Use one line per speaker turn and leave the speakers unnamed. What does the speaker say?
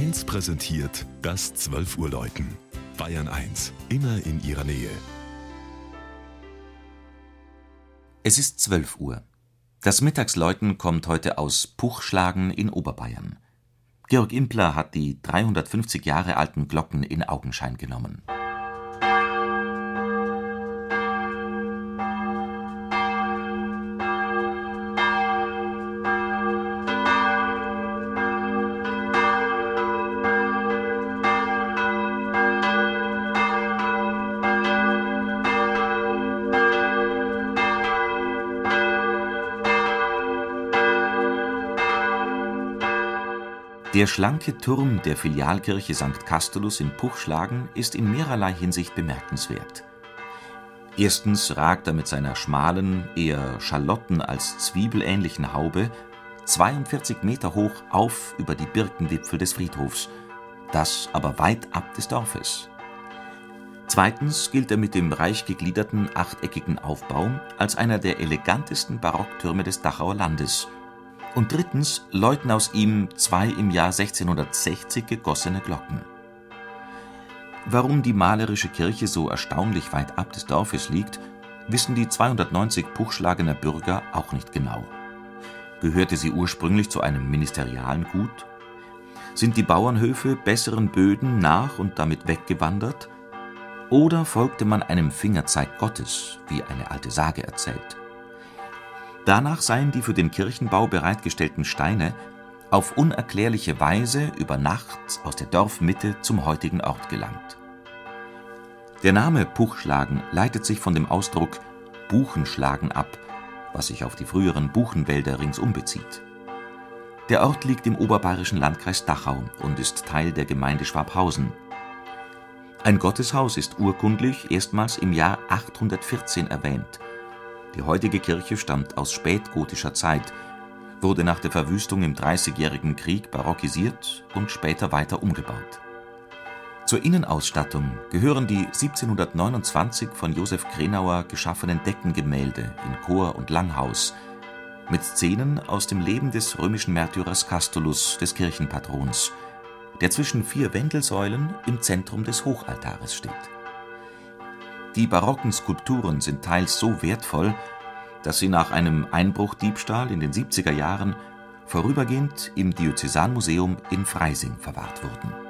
1 präsentiert das 12 Uhr Läuten. Bayern 1, immer in ihrer Nähe.
Es ist 12 Uhr. Das Mittagsläuten kommt heute aus Puchschlagen in Oberbayern. Georg Impler hat die 350 Jahre alten Glocken in Augenschein genommen. Der schlanke Turm der Filialkirche St. Castulus in Puchschlagen ist in mehrerlei Hinsicht bemerkenswert. Erstens ragt er mit seiner schmalen, eher Schalotten als zwiebelähnlichen Haube 42 Meter hoch auf über die Birkenwipfel des Friedhofs, das aber weit ab des Dorfes. Zweitens gilt er mit dem reich gegliederten achteckigen Aufbau als einer der elegantesten Barocktürme des Dachauer Landes – und drittens läuten aus ihm zwei im Jahr 1660 gegossene Glocken. Warum die malerische Kirche so erstaunlich weit ab des Dorfes liegt, wissen die 290 Puchschlagener Bürger auch nicht genau. Gehörte sie ursprünglich zu einem ministerialen Gut? Sind die Bauernhöfe besseren Böden nach und damit weggewandert? Oder folgte man einem Fingerzeig Gottes, wie eine alte Sage erzählt? Danach seien die für den Kirchenbau bereitgestellten Steine auf unerklärliche Weise über Nacht aus der Dorfmitte zum heutigen Ort gelangt. Der Name Puchschlagen leitet sich von dem Ausdruck Buchenschlagen ab, was sich auf die früheren Buchenwälder ringsum bezieht. Der Ort liegt im oberbayerischen Landkreis Dachau und ist Teil der Gemeinde Schwabhausen. Ein Gotteshaus ist urkundlich erstmals im Jahr 814 erwähnt die heutige Kirche stammt aus spätgotischer Zeit, wurde nach der Verwüstung im Dreißigjährigen Krieg barockisiert und später weiter umgebaut. Zur Innenausstattung gehören die 1729 von Josef Krenauer geschaffenen Deckengemälde in Chor und Langhaus mit Szenen aus dem Leben des römischen Märtyrers Castulus, des Kirchenpatrons, der zwischen vier Wendelsäulen im Zentrum des Hochaltares steht die barocken Skulpturen sind teils so wertvoll, dass sie nach einem Einbruchdiebstahl in den 70er Jahren vorübergehend im Diözesanmuseum in Freising verwahrt wurden